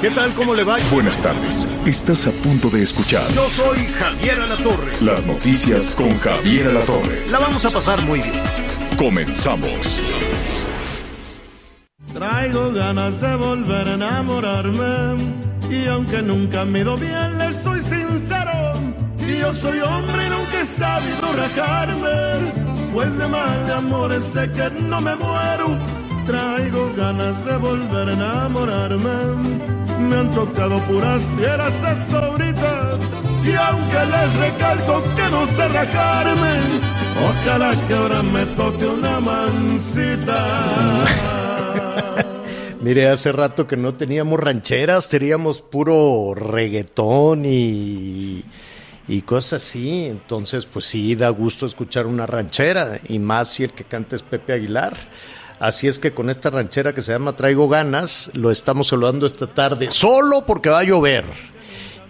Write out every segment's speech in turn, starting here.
¿Qué tal? ¿Cómo le va? Buenas tardes. Estás a punto de escuchar Yo soy Javier Alatorre. las noticias con Javier Alatorre. La vamos a pasar muy bien. Comenzamos. Traigo ganas de volver a enamorarme y aunque nunca me ido bien, le soy sincero. Y yo soy hombre y nunca he sabido rajarme, pues de mal de amores sé que no me muero. Traigo ganas de volver a enamorarme. Me han tocado puras fieras hasta ahorita. Y aunque les recalco que no sé rajarme, ojalá que ahora me toque una mansita. Mire, hace rato que no teníamos rancheras, teníamos puro reggaetón y, y cosas así. Entonces, pues sí, da gusto escuchar una ranchera y más si el que canta es Pepe Aguilar. Así es que con esta ranchera que se llama Traigo Ganas, lo estamos saludando esta tarde, solo porque va a llover.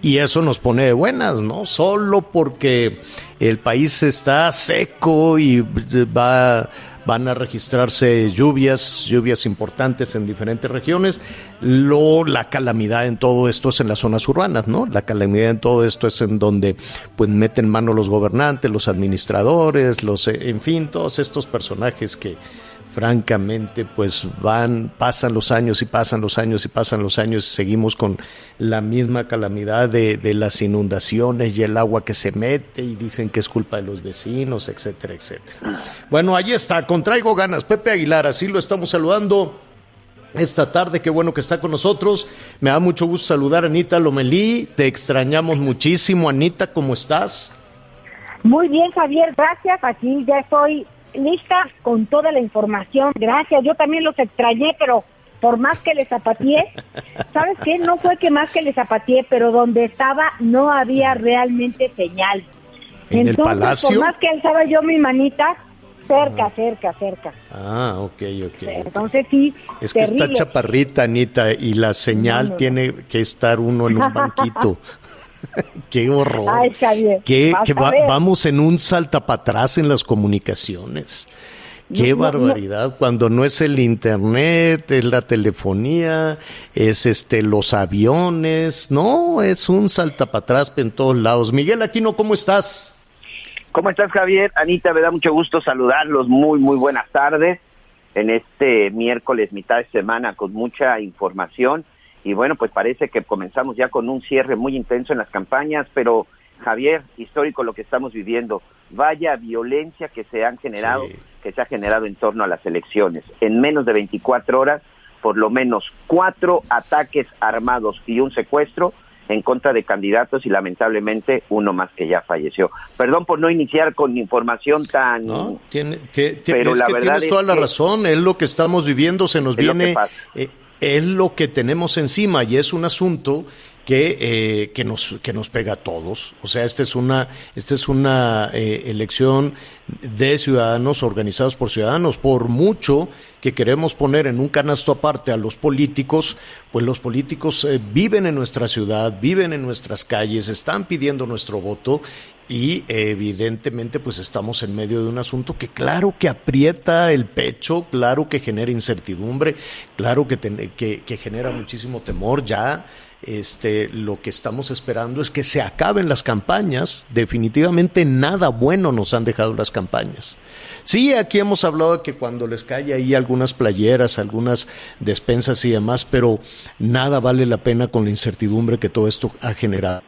Y eso nos pone de buenas, ¿no? Solo porque el país está seco y va, van a registrarse lluvias, lluvias importantes en diferentes regiones. Lo, la calamidad en todo esto es en las zonas urbanas, ¿no? La calamidad en todo esto es en donde pues meten mano los gobernantes, los administradores, los, eh, en fin, todos estos personajes que francamente, pues van, pasan los años y pasan los años y pasan los años y seguimos con la misma calamidad de, de, las inundaciones y el agua que se mete y dicen que es culpa de los vecinos, etcétera, etcétera. Bueno, ahí está, contraigo ganas, Pepe Aguilar, así lo estamos saludando esta tarde, qué bueno que está con nosotros. Me da mucho gusto saludar a Anita Lomelí, te extrañamos muchísimo, Anita, ¿cómo estás? Muy bien, Javier, gracias. Aquí ya estoy lista con toda la información. Gracias. Yo también los extrañé, pero por más que les zapateé, ¿sabes qué? No fue que más que les zapateé, pero donde estaba no había realmente señal. ¿En Entonces, el palacio? por más que alzaba yo mi manita, cerca, cerca, cerca. Ah, ok, ok. Entonces sí, Es que está chaparrita, Anita, y la señal No, no, no. tiene que estar uno en un banquito. Qué horror. Ay, Javier, Qué- vas que a va- ver. vamos en un saltapatrás en las comunicaciones. Qué No, no, no. barbaridad, cuando no es el internet, es la telefonía, es este los aviones, no, es un saltapatrás en todos lados. Miguel Aquino, ¿cómo estás? ¿Cómo estás, Javier? Anita, me da mucho gusto saludarlos. Muy, muy buenas tardes en este miércoles, mitad de semana, con mucha información. Y bueno, pues parece que comenzamos ya con un cierre muy intenso en las campañas, pero Javier, histórico lo que estamos viviendo. Vaya violencia que se han generado, Sí. que se ha generado en torno a las elecciones. En menos de 24 horas, por lo menos cuatro ataques armados y un secuestro en contra de candidatos y lamentablemente uno más que ya falleció. Perdón por no iniciar con información tan... ¿no? Tiene, tie- tie- Pero es la que verdad tienes es toda la razón, es lo que estamos viviendo, se nos Es viene, eh, es lo que tenemos encima y es un asunto que, eh, que, nos, que nos pega a todos. O sea, esta es una, esta es una eh, elección de ciudadanos organizados por ciudadanos. Por mucho que queremos poner en un canasto aparte a los políticos, pues los políticos eh, viven en nuestra ciudad, viven en nuestras calles, están pidiendo nuestro voto y evidentemente pues estamos en medio de un asunto que claro que aprieta el pecho, claro que genera incertidumbre, claro que, que genera muchísimo temor ya. Este, lo que estamos esperando es que se acaben las campañas. Definitivamente nada bueno nos han dejado las campañas. Sí, aquí hemos hablado de que cuando les cae ahí algunas playeras, algunas despensas y demás, pero nada vale la pena con la incertidumbre que todo esto ha generado.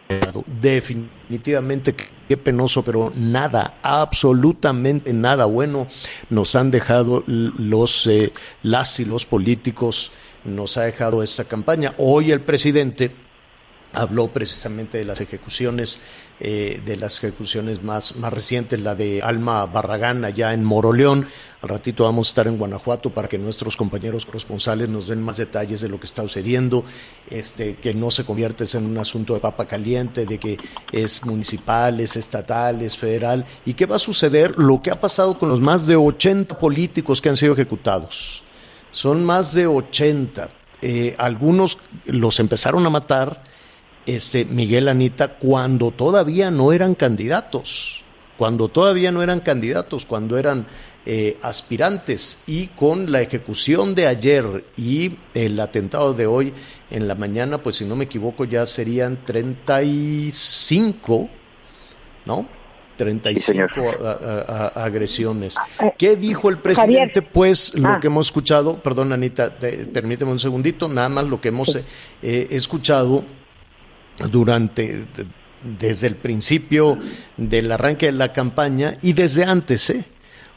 Definitivamente, qué penoso, pero nada, absolutamente nada bueno nos han dejado los, eh, las y los políticos, nos ha dejado esta campaña. Hoy el presidente habló precisamente de las ejecuciones, eh, de las ejecuciones más, más recientes, la de Alma Barragán allá en Moroleón. Al ratito vamos a estar en Guanajuato para que nuestros compañeros corresponsales nos den más detalles de lo que está sucediendo, este, que no se convierta en un asunto de papa caliente, de que es municipal, es estatal, es federal, y qué va a suceder lo que ha pasado con los más de 80 políticos que han sido ejecutados. Son más de 80. Eh, algunos los empezaron a matar, este, Miguel Anita, cuando todavía no eran candidatos, cuando todavía no eran candidatos, cuando eran eh, aspirantes y con la ejecución de ayer y el atentado de hoy en la mañana, pues si no me equivoco ya serían 35, ¿no? 35 agresiones. Eh, ¿Qué dijo el presidente? Javier. Pues lo Ah. que hemos escuchado, perdón Anita, te- permíteme un segundito, nada más lo que hemos eh, escuchado durante de- desde el principio del arranque de la campaña y desde antes, ¿eh?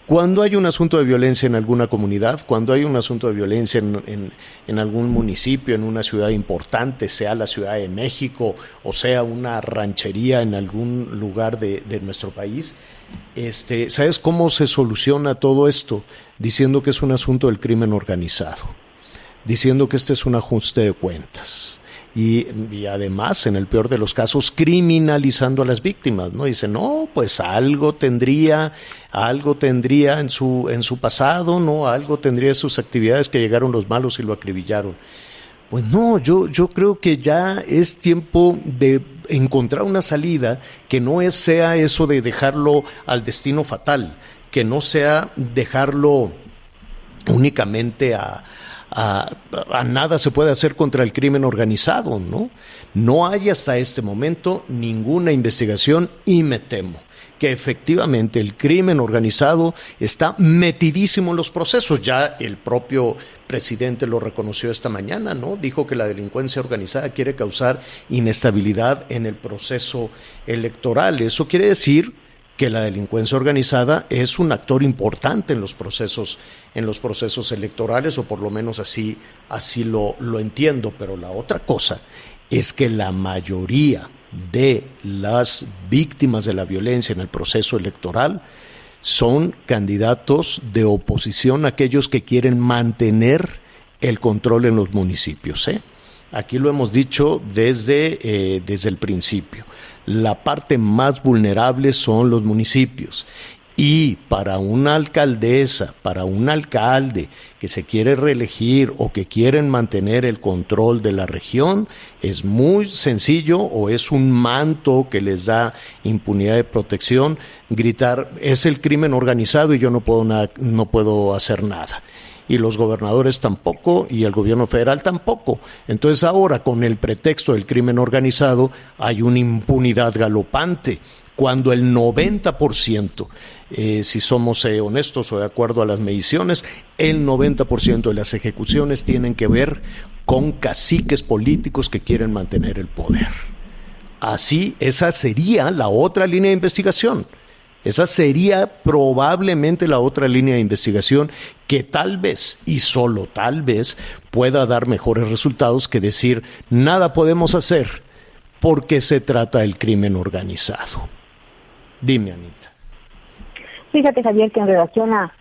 Cuando hay un asunto de violencia en alguna comunidad, cuando hay un asunto de violencia en, en- algún municipio, en una ciudad importante, sea la Ciudad de México o sea una ranchería en algún lugar de, de nuestro país, este, ¿sabes cómo se soluciona todo esto? Diciendo que es un asunto del crimen organizado diciendo que este es un ajuste de cuentas. Y, además, en el peor de los casos, criminalizando a las víctimas, ¿no? Dice, no, pues algo tendría, algo tendría en su, en su pasado, ¿no? Algo tendría en sus actividades que llegaron los malos y lo acribillaron. Pues no, yo, yo creo que ya es tiempo de encontrar una salida que no sea eso de dejarlo al destino fatal, que no sea dejarlo únicamente a, a, nada se puede hacer contra el crimen organizado, ¿no? No hay hasta este momento ninguna investigación y me temo que efectivamente el crimen organizado está metidísimo en los procesos. Ya el propio presidente lo reconoció esta mañana, ¿no? Dijo que la delincuencia organizada quiere causar inestabilidad en el proceso electoral. Eso quiere decir que la delincuencia organizada es un actor importante en los procesos en los procesos electorales o por lo menos así así lo, lo entiendo pero la otra cosa es que la mayoría de las víctimas de la violencia en el proceso electoral son candidatos de oposición aquellos que quieren mantener el control en los municipios ¿eh? aquí lo hemos dicho desde eh, desde el principio la parte más vulnerable son los municipios. Y para una alcaldesa, para un alcalde que se quiere reelegir o que quieren mantener el control de la región, es muy sencillo o es un manto que les da impunidad de protección gritar es el crimen organizado y yo no puedo, no puedo hacer nada y los gobernadores tampoco y el gobierno federal tampoco. Entonces ahora con el pretexto del crimen organizado hay una impunidad galopante cuando el 90%, eh, si somos eh, honestos o de acuerdo a las mediciones, el 90% de las ejecuciones tienen que ver con caciques políticos que quieren mantener el poder. Así, esa sería la otra línea de investigación. Esa sería probablemente la otra línea de investigación que tal vez, y solo tal vez, pueda dar mejores resultados que decir nada podemos hacer porque se trata del crimen organizado. Dime, Anita. Fíjate, Javier, que en relación a,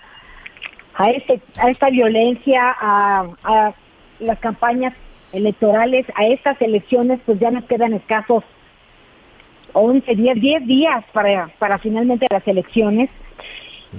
a, este, a esta violencia, a, a las campañas electorales, a estas elecciones, pues ya nos quedan escasos 11, 10, 10 días para, para finalmente las elecciones.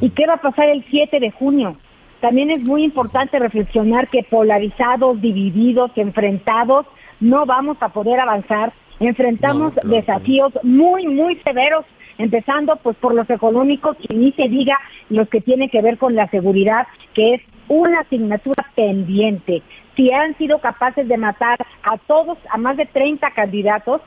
¿Y qué va a pasar el 7 de junio? También es muy importante reflexionar que polarizados, divididos, enfrentados, no vamos a poder avanzar. Enfrentamos No, claro desafíos muy, muy severos, empezando pues por los económicos y ni se diga los que tienen que ver con la seguridad, que es una asignatura pendiente. Si han sido capaces de matar a todos, a más de 30 candidatos,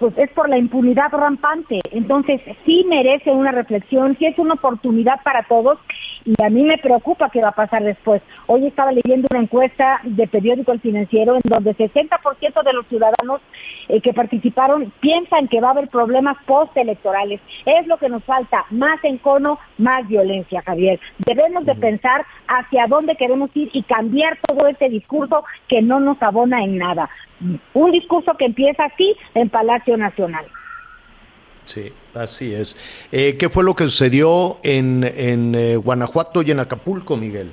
pues es por la impunidad rampante. Entonces, sí merece una reflexión, sí es una oportunidad para todos y a mí me preocupa qué va a pasar después. Hoy estaba leyendo una encuesta de periódico El Financiero en donde 60% de los ciudadanos eh, que participaron piensan que va a haber problemas postelectorales. Es lo que nos falta, más encono, más violencia, Javier. Debemos de pensar hacia dónde queremos ir y cambiar todo este discurso que no nos abona en nada. Un discurso que empieza así en Palacio Nacional. Sí, así es. Eh, ¿Qué fue lo que sucedió en, en eh, Guanajuato y en Acapulco, Miguel?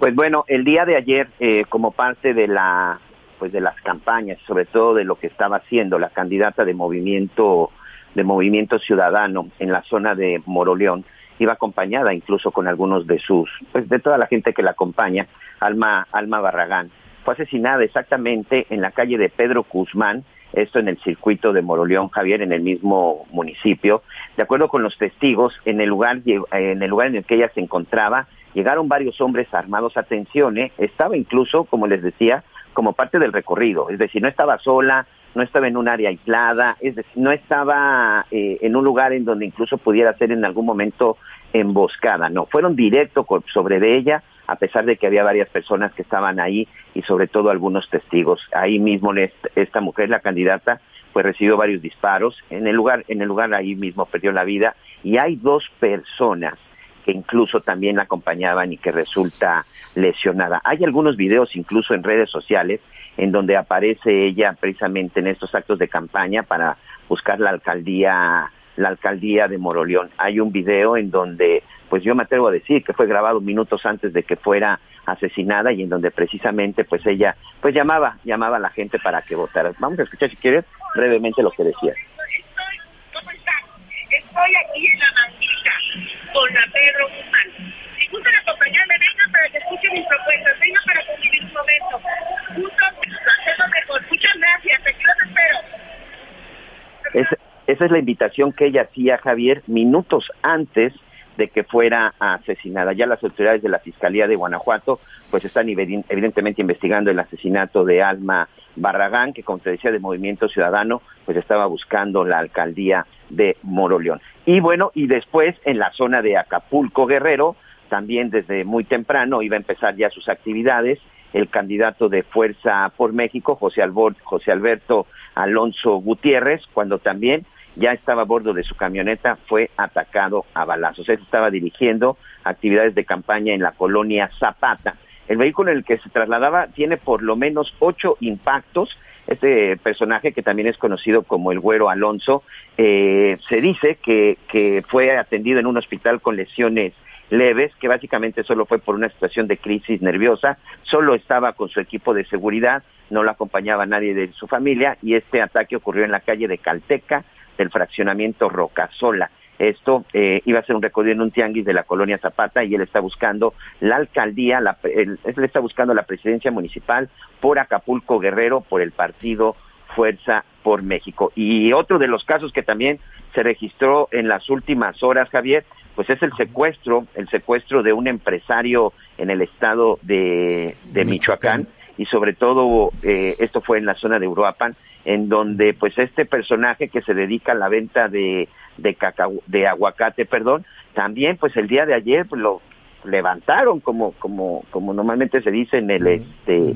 Pues bueno, el día de ayer, eh, como parte de la pues de las campañas, sobre todo de lo que estaba haciendo la candidata de movimiento de movimiento ciudadano en la zona de Moroleón, iba acompañada incluso con algunos de sus, pues de toda la gente que la acompaña, Alma, Alma Barragán. Fue asesinada exactamente en la calle de Pedro Guzmán, esto en el circuito de Moroleón, Javier, en el mismo municipio. De acuerdo con los testigos, en el lugar, en el lugar en el que ella se encontraba, llegaron varios hombres armados. Atención, ¿eh? estaba incluso, como les decía, como parte del recorrido, es decir, no estaba sola, no estaba en un área aislada, es decir, no estaba eh, en un lugar en donde incluso pudiera ser en algún momento emboscada, no, fueron directo sobre de ella, a pesar de que había varias personas que estaban ahí y sobre todo algunos testigos. Ahí mismo esta mujer, la candidata, pues recibió varios disparos. En el lugar, en el lugar ahí mismo perdió la vida y hay dos personas que incluso también la acompañaban y que resulta lesionada. Hay algunos videos incluso en redes sociales en donde aparece ella precisamente en estos actos de campaña para buscar la alcaldía la alcaldía de Moroleón. Hay un video en donde pues yo me atrevo a decir que fue grabado minutos antes de que fuera asesinada y en donde precisamente pues ella pues llamaba llamaba a la gente para que votara. Vamos a escuchar si quieres brevemente lo que decía. ¿Cómo están? Estoy aquí en la maldita con la Pedro Guzmán. Si gustan acompañarme, vengan para que escuchen mis propuestas, vengan para convivir un momento. Juntos hacemos mejor. Muchas gracias, aquí los espero. Esa es la invitación que ella hacía, Javier, minutos antes de que fuera asesinada. Ya las autoridades de la Fiscalía de Guanajuato pues están evidentemente investigando el asesinato de Alma Barragán, que como te decía de Movimiento Ciudadano, pues estaba buscando la alcaldía de Moroleón. Y bueno, y después en la zona de Acapulco Guerrero, también desde muy temprano iba a empezar ya sus actividades el candidato de Fuerza por México, José, José Alberto Alonso Gutiérrez, cuando también ya estaba a bordo de su camioneta, fue atacado a balazos. Él estaba dirigiendo actividades de campaña en la colonia Zapata. El vehículo en el que se trasladaba tiene por lo menos ocho impactos. Este personaje, que también es conocido como el Güero Alonso, eh, se dice que, que fue atendido en un hospital con lesiones leves, que básicamente solo fue por una situación de crisis nerviosa, solo estaba con su equipo de seguridad, no lo acompañaba nadie de su familia y este ataque ocurrió en la calle de Calteca, del fraccionamiento Rocasola. Esto eh, iba a ser un recorrido en un tianguis de la colonia Zapata y él está buscando la alcaldía, la, él, está buscando la presidencia municipal por Acapulco Guerrero, por el partido Fuerza por México. Y otro de los casos que también se registró en las últimas horas, Javier, pues es el secuestro, el secuestro de un empresario en el estado de, Michoacán. y sobre todo eh, esto fue en la zona de Uruapan, en donde pues este personaje que se dedica a la venta de de, de aguacate, perdón, también pues el día de ayer pues, lo levantaron como como como normalmente se dice en el este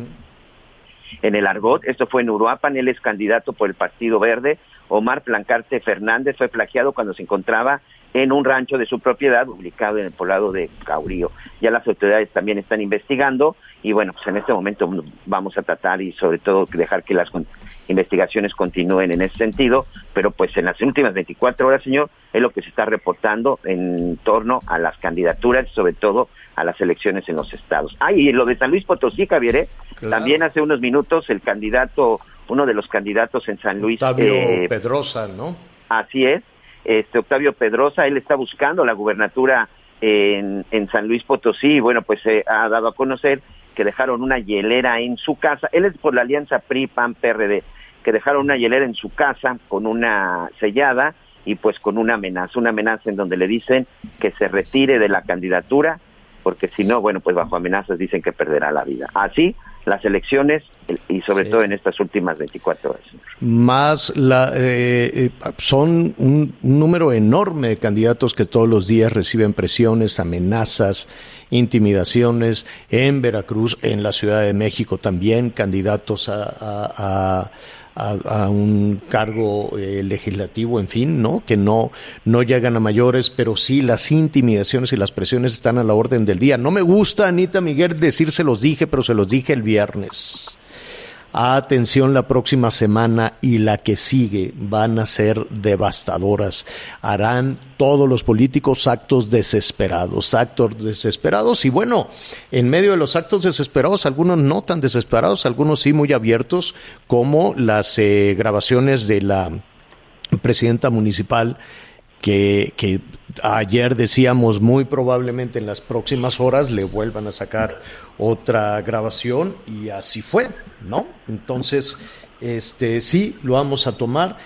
en el argot, esto fue en Uruapan, él es candidato por el Partido Verde, Omar Plancarte Fernández fue plagiado cuando se encontraba en un rancho de su propiedad ubicado en el poblado de Caurío. Ya las autoridades también están investigando y bueno, pues en este momento vamos a tratar y sobre todo dejar que las investigaciones continúen en ese sentido, pero pues en las últimas 24 horas, señor, es lo que se está reportando en torno a las candidaturas, sobre todo a las elecciones en los estados. Ah, y lo de San Luis Potosí, Javier, ¿eh? también hace unos minutos el candidato, uno de los candidatos en San Luis. Octavio eh, Pedrosa, ¿no? Así es, este Octavio Pedrosa, él está buscando la gubernatura en, en San Luis Potosí, y bueno, pues se ha dado a conocer que dejaron una hielera en su casa, él es por la alianza PRI-PAN-PRD, que dejaron una hielera en su casa con una sellada y pues con una amenaza, una amenaza en donde le dicen que se retire de la candidatura, porque si no, bueno, pues bajo amenazas dicen que perderá la vida. Así las elecciones y sobre todo en estas últimas 24 horas. Más la, eh, eh, son un, número enorme de candidatos que todos los días reciben presiones, amenazas, intimidaciones en Veracruz, en la Ciudad de México también, candidatos a a, un cargo eh, legislativo, en fin, ¿no? Que no, no llegan a mayores, pero sí las intimidaciones y las presiones están a la orden del día. No me gusta, Anita Miguel, decir se los dije, pero se los dije el viernes. Atención, la próxima semana y la que sigue van a ser devastadoras. Harán todos los políticos actos desesperados, actos desesperados y bueno, en medio de los actos desesperados, algunos no tan desesperados, algunos sí muy abiertos, como las eh, grabaciones de la presidenta municipal que, que, ayer decíamos muy probablemente en las próximas horas le vuelvan a sacar otra grabación y así fue, ¿no? Entonces, este sí, lo vamos a tomar.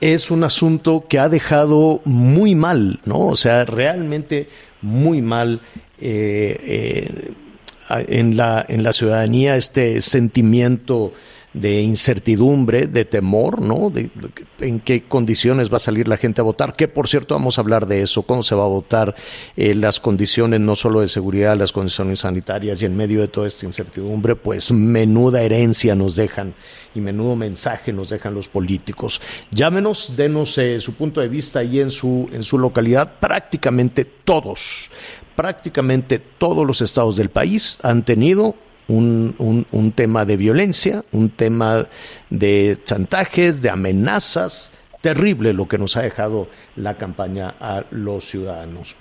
Es un asunto que ha dejado muy mal, ¿no? O sea, realmente muy mal eh, eh, en, la, en la ciudadanía este sentimiento de incertidumbre, de temor, ¿no? De, en qué condiciones va a salir la gente a votar, que por cierto vamos a hablar de eso, cómo se va a votar, eh, las condiciones no solo de seguridad, las condiciones sanitarias y en medio de toda esta incertidumbre, pues menuda herencia nos dejan y menudo mensaje nos dejan los políticos. Llámenos, denos eh, su punto de vista ahí en su, en su localidad, prácticamente todos, prácticamente todos los estados del país han tenido un, un, tema de violencia, un tema de chantajes, de amenazas, terrible lo que nos ha dejado la campaña a los ciudadanos.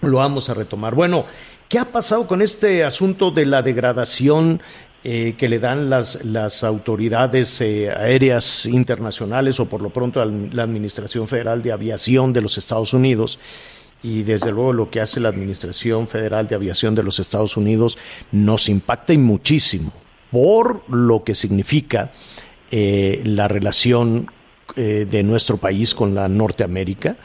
Lo vamos a retomar. Bueno, ¿qué ha pasado con este asunto de la degradación eh, que le dan las, las autoridades eh, aéreas internacionales o por lo pronto la Administración Federal de Aviación de los Estados Unidos? Y desde luego lo que hace la Administración Federal de Aviación de los Estados Unidos nos impacta muchísimo por lo que significa eh, la relación eh, de nuestro país con la Norteamérica,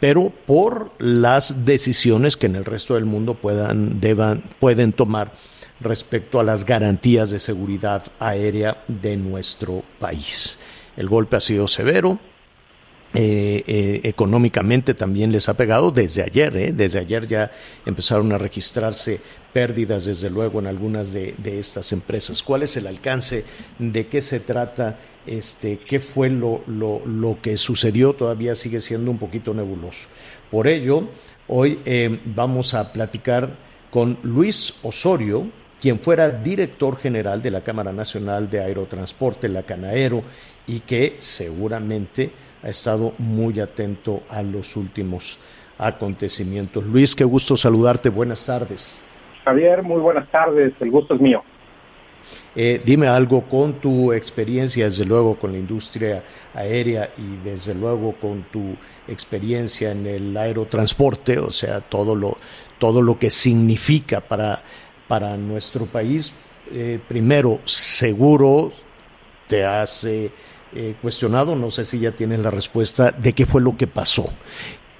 pero por las decisiones que en el resto del mundo puedan, deban, pueden tomar respecto a las garantías de seguridad aérea de nuestro país. El golpe ha sido severo, eh, eh, económicamente también les ha pegado desde ayer, ¿eh? desde ayer ya empezaron a registrarse pérdidas desde luego en algunas de, estas empresas. ¿Cuál es el alcance? ¿De qué se trata? Este, ¿Qué fue lo, lo, lo que sucedió? Todavía sigue siendo un poquito nebuloso. Por ello, hoy vamos a platicar con Luis Osorio, quien fuera director general de la Cámara Nacional de Aerotransporte, la Canaero, y que seguramente ha estado muy atento a los últimos acontecimientos. Luis, qué gusto saludarte. Buenas tardes. Javier, muy buenas tardes. El gusto es mío. Eh, dime algo con tu experiencia, desde luego, con la industria aérea y desde luego con tu experiencia en el aerotransporte, o sea, todo lo, todo lo que significa para, para nuestro país. Eh, primero, seguro te hace eh, cuestionado, no sé si ya tienen la respuesta de qué fue lo que pasó,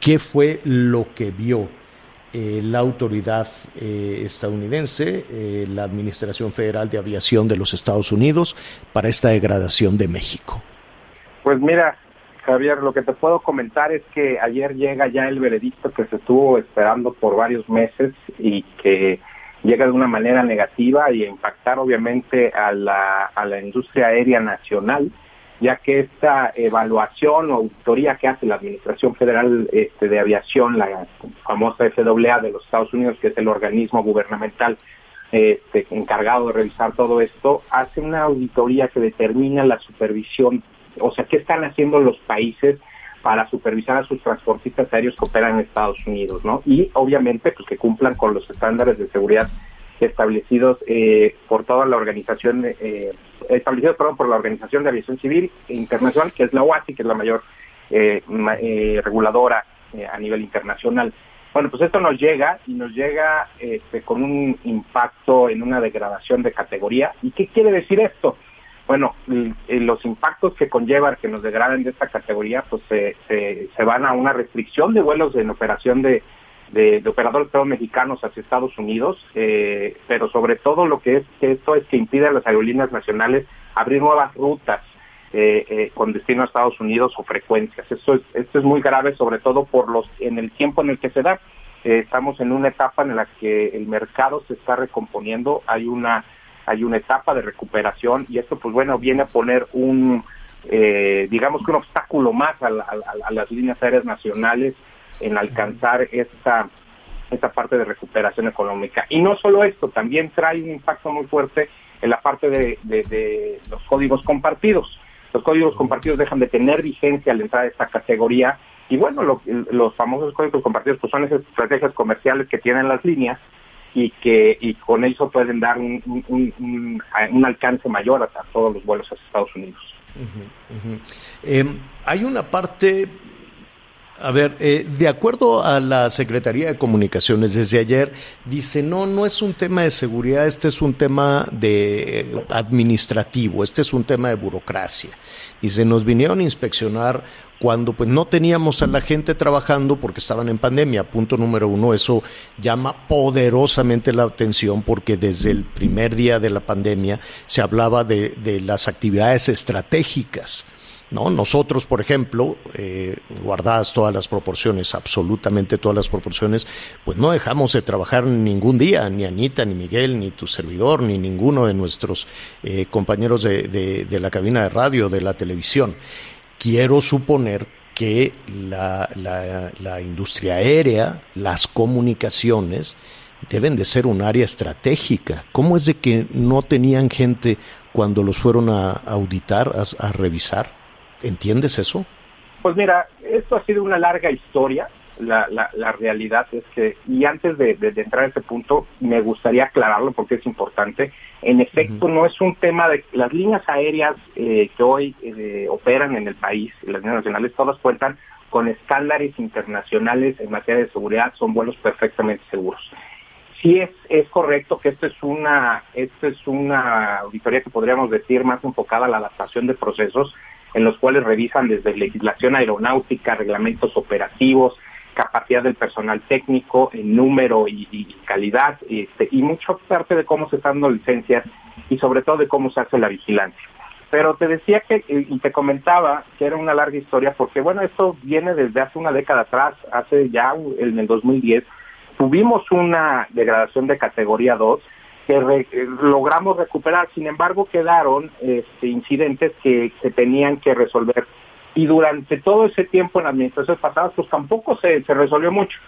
qué fue lo que vio eh, la autoridad eh, estadounidense, la Administración Federal de Aviación de los Estados Unidos, para esta degradación de México. Pues mira, Javier, lo que te puedo comentar es que ayer llega ya el veredicto que se estuvo esperando por varios meses y que llega de una manera negativa y impactar obviamente a la, a la industria aérea nacional ya que esta evaluación o auditoría que hace la Administración Federal este, de Aviación, la famosa FAA de los Estados Unidos, que es el organismo gubernamental este, encargado de revisar todo esto, hace una auditoría que determina la supervisión, o sea, qué están haciendo los países para supervisar a sus transportistas aéreos que operan en Estados Unidos, ¿no? Y obviamente, pues que cumplan con los estándares de seguridad establecidos eh, por toda la organización, eh, establecidos perdón, por la Organización de Aviación Civil Internacional, que es la OASI, que es la mayor eh, eh reguladora eh, a nivel internacional. Bueno, pues esto nos llega y nos llega este, con un impacto en una degradación de categoría. ¿Y qué quiere decir esto? Bueno, los impactos que conllevan que nos degraden de esta categoría, pues se, se, se van a una restricción de vuelos en operación de, de, operadores mexicanos hacia Estados Unidos, eh, pero sobre todo lo que es esto es que impide a las aerolíneas nacionales abrir nuevas rutas eh, eh, con destino a Estados Unidos o frecuencias. Esto es, esto es muy grave, sobre todo por los en el tiempo en el que se da. estamos en una etapa en la que el mercado se está recomponiendo, hay una hay una etapa de recuperación y esto pues bueno viene a poner un digamos que un obstáculo más a, a las líneas aéreas nacionales en alcanzar esta, esta parte de recuperación económica. Y no solo esto, también trae un impacto muy fuerte en la parte de, los códigos compartidos. Los códigos compartidos dejan de tener vigencia al entrar a esta categoría y bueno, los famosos códigos compartidos pues son esas estrategias comerciales que tienen las líneas y que y con eso pueden dar un, un, alcance mayor a, todos los vuelos hacia Estados Unidos. Em, hay una parte a ver, eh, de acuerdo a la Secretaría de Comunicaciones desde ayer, dice, no, no es un tema de seguridad, este es un tema de administrativo, este es un tema de burocracia. Dice, nos vinieron a inspeccionar cuando pues no teníamos a la gente trabajando porque estaban en pandemia. Punto número uno, eso llama poderosamente la atención porque desde el primer día de la pandemia se hablaba de, de las actividades estratégicas ¿no? Nosotros, por ejemplo, eh, guardadas todas las proporciones, absolutamente todas las proporciones, pues no dejamos de trabajar ningún día, ni Anita, ni Miguel, ni tu servidor, ni ninguno de nuestros eh, compañeros de, la cabina de radio, de la televisión. Quiero suponer que la, la industria aérea, las comunicaciones, deben de ser un área estratégica. ¿Cómo es de que no tenían gente cuando los fueron a auditar, a revisar? ¿Entiendes eso? Pues mira, esto ha sido una larga historia. La, la, realidad es que, y antes de, entrar a ese punto, me gustaría aclararlo porque es importante. En efecto, no es un tema de las líneas aéreas eh, que hoy eh, operan en el país, las líneas nacionales, todas cuentan con estándares internacionales en materia de seguridad, son vuelos perfectamente seguros. Sí es, es correcto que esto es una, esto es una auditoría que podríamos decir más enfocada a la adaptación de procesos, en los cuales revisan desde legislación aeronáutica, reglamentos operativos, capacidad del personal técnico, el número y, calidad, este, y mucho parte de cómo se están dando licencias y sobre todo de cómo se hace la vigilancia. Pero te decía que, y te comentaba que era una larga historia, porque bueno, esto viene desde hace una década atrás, hace ya en el 2010, tuvimos una degradación de categoría 2 que eh, logramos recuperar. Sin embargo, quedaron este, incidentes que se tenían que resolver. Y durante todo ese tiempo en administraciones pasadas, pues tampoco se, se resolvió mucho.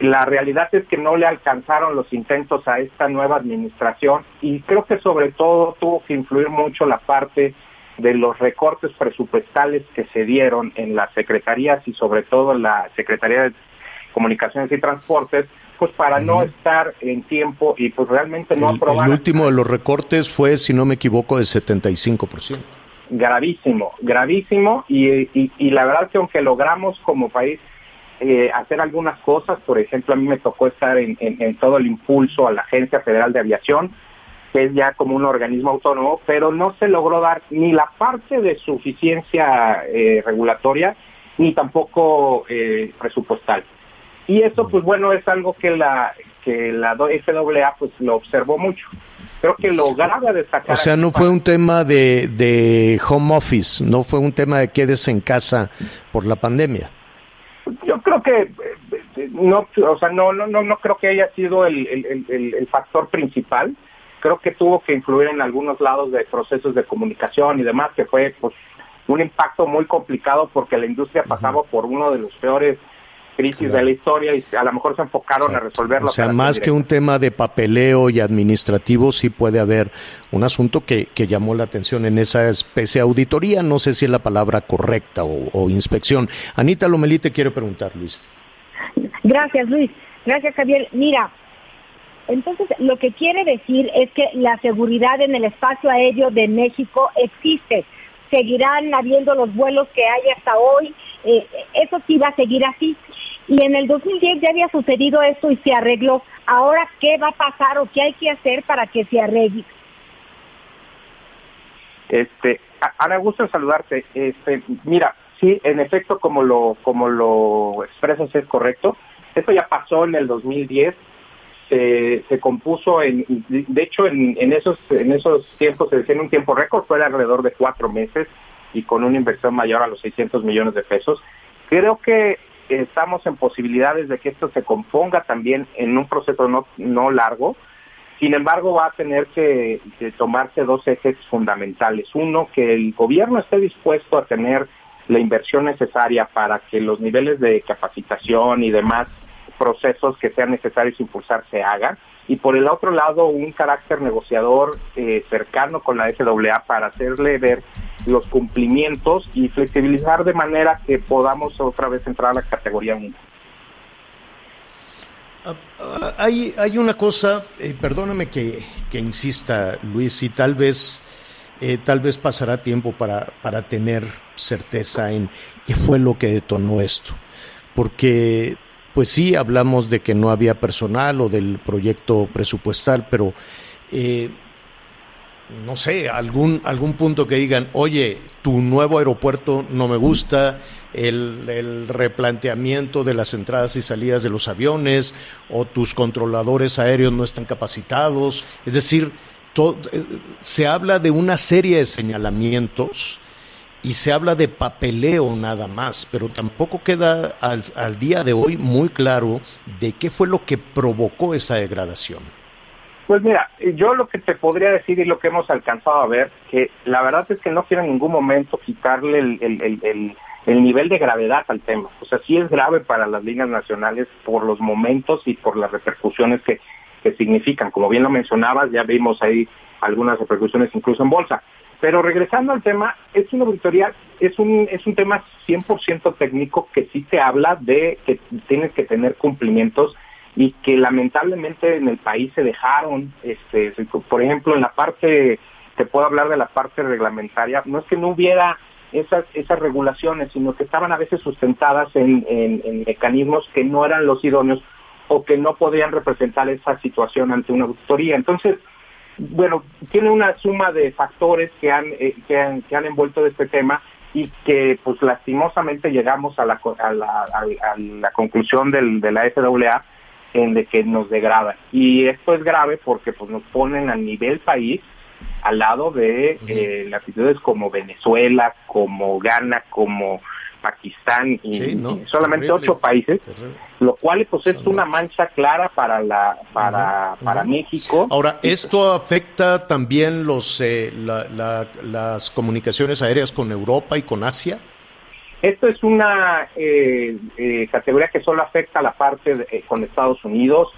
La realidad es que no le alcanzaron los intentos a esta nueva administración y creo que sobre todo tuvo que influir mucho la parte de los recortes presupuestales que se dieron en las secretarías y sobre todo en la Secretaría de Comunicaciones y Transportes, pues para no estar en tiempo y pues realmente no aprobar. El último de los recortes fue, si no me equivoco, de 75%. Gravísimo, gravísimo y, y, la verdad que aunque logramos como país eh, hacer algunas cosas, por ejemplo, a mí me tocó estar en, en, todo el impulso a la Agencia Federal de Aviación, que es ya como un organismo autónomo, pero no se logró dar ni la parte de suficiencia eh, regulatoria ni tampoco eh, presupuestal. Y eso, pues bueno, es algo que la que la FAA pues lo observó mucho. Creo que lo grave a destacar... O sea, no fue un tema de, de home office, no fue un tema de quedes en casa por la pandemia. Yo creo que no, o sea, no, no, no, no creo que haya sido el, el, el, factor principal. Creo que tuvo que influir en algunos lados de procesos de comunicación y demás, que fue pues un impacto muy complicado porque la industria pasaba por uno de los peores crisis de la historia y a lo mejor se enfocaron a resolverlo. O sea, más que un tema de papeleo y administrativo, sí puede haber un asunto que, que llamó la atención en esa especie de auditoría, no sé si es la palabra correcta o, inspección. Anita Lomelí te quiere preguntar, Luis. Gracias, Luis. Gracias, Javier. Mira, entonces lo que quiere decir es que la seguridad en el espacio aéreo de México existe. Seguirán habiendo los vuelos que hay hasta hoy. Eh, eso sí va a seguir así y en el 2010 ya había sucedido esto y se arregló. Ahora, ¿qué va a pasar o qué hay que hacer para que se arregle? Este, Ana, gusto en saludarte. Este, mira, sí, en efecto, como lo como lo expresas es correcto. Esto ya pasó en el 2010, se, se compuso en, de hecho en, en esos en esos tiempos se decía en un tiempo récord fue alrededor de cuatro meses y con una inversión mayor a los 600 millones de pesos. Creo que estamos en posibilidades de que esto se componga también en un proceso no, no largo. Sin embargo, va a tener que, que tomarse dos ejes fundamentales. Uno, que el gobierno esté dispuesto a tener la inversión necesaria para que los niveles de capacitación y demás procesos que sean necesarios impulsar se hagan. Y por el otro lado, un carácter negociador eh, cercano con la FAA para hacerle ver los cumplimientos y flexibilizar de manera que podamos otra vez entrar a la categoría 1. Ah, hay, hay una cosa, eh, perdóname que, que, insista, Luis, y tal vez, eh, tal vez pasará tiempo para, para tener certeza en qué fue lo que detonó esto. Porque, pues sí, hablamos de que no había personal o del proyecto presupuestal, pero eh, no sé, algún, algún punto que digan, oye, tu nuevo aeropuerto no me gusta, el, replanteamiento de las entradas y salidas de los aviones, o tus controladores aéreos no están capacitados. Es decir, eh, se habla de una serie de señalamientos y se habla de papeleo nada más, pero tampoco queda al, al día de hoy muy claro de qué fue lo que provocó esa degradación. Pues mira, yo lo que te podría decir y lo que hemos alcanzado a ver, que la verdad es que no quiero en ningún momento quitarle el, el, el, el, nivel de gravedad al tema. O sea, sí es grave para las líneas nacionales por los momentos y por las repercusiones que significan. Como bien lo mencionabas, ya vimos ahí algunas repercusiones incluso en bolsa. Pero regresando al tema, es una auditoría, es un, es un tema 100% técnico que sí te habla de que tienes que tener cumplimientos y que lamentablemente en el país se dejaron, este, por ejemplo, en la parte, te puedo hablar de la parte reglamentaria, no es que no hubiera esas, esas regulaciones, sino que estaban a veces sustentadas en, en, en mecanismos que no eran los idóneos o que no podían representar esa situación ante una auditoría. Entonces, bueno, tiene una suma de factores que han, eh, que han, que han envuelto este tema y que pues lastimosamente llegamos a la, a la, a, la conclusión del, de la FAA en de que nos degradan. Y esto es grave porque pues nos ponen a nivel país al lado de eh, latitudes como Venezuela, como Ghana, como Pakistán y, Sí, no, y solamente ocho países, terrible. Lo cual pues es una mancha clara para la para para México. Ahora, ¿esto afecta también los, eh, la- la- las comunicaciones aéreas con Europa y con Asia? Esto es una eh, eh, categoría que solo afecta a la parte de- eh, con Estados Unidos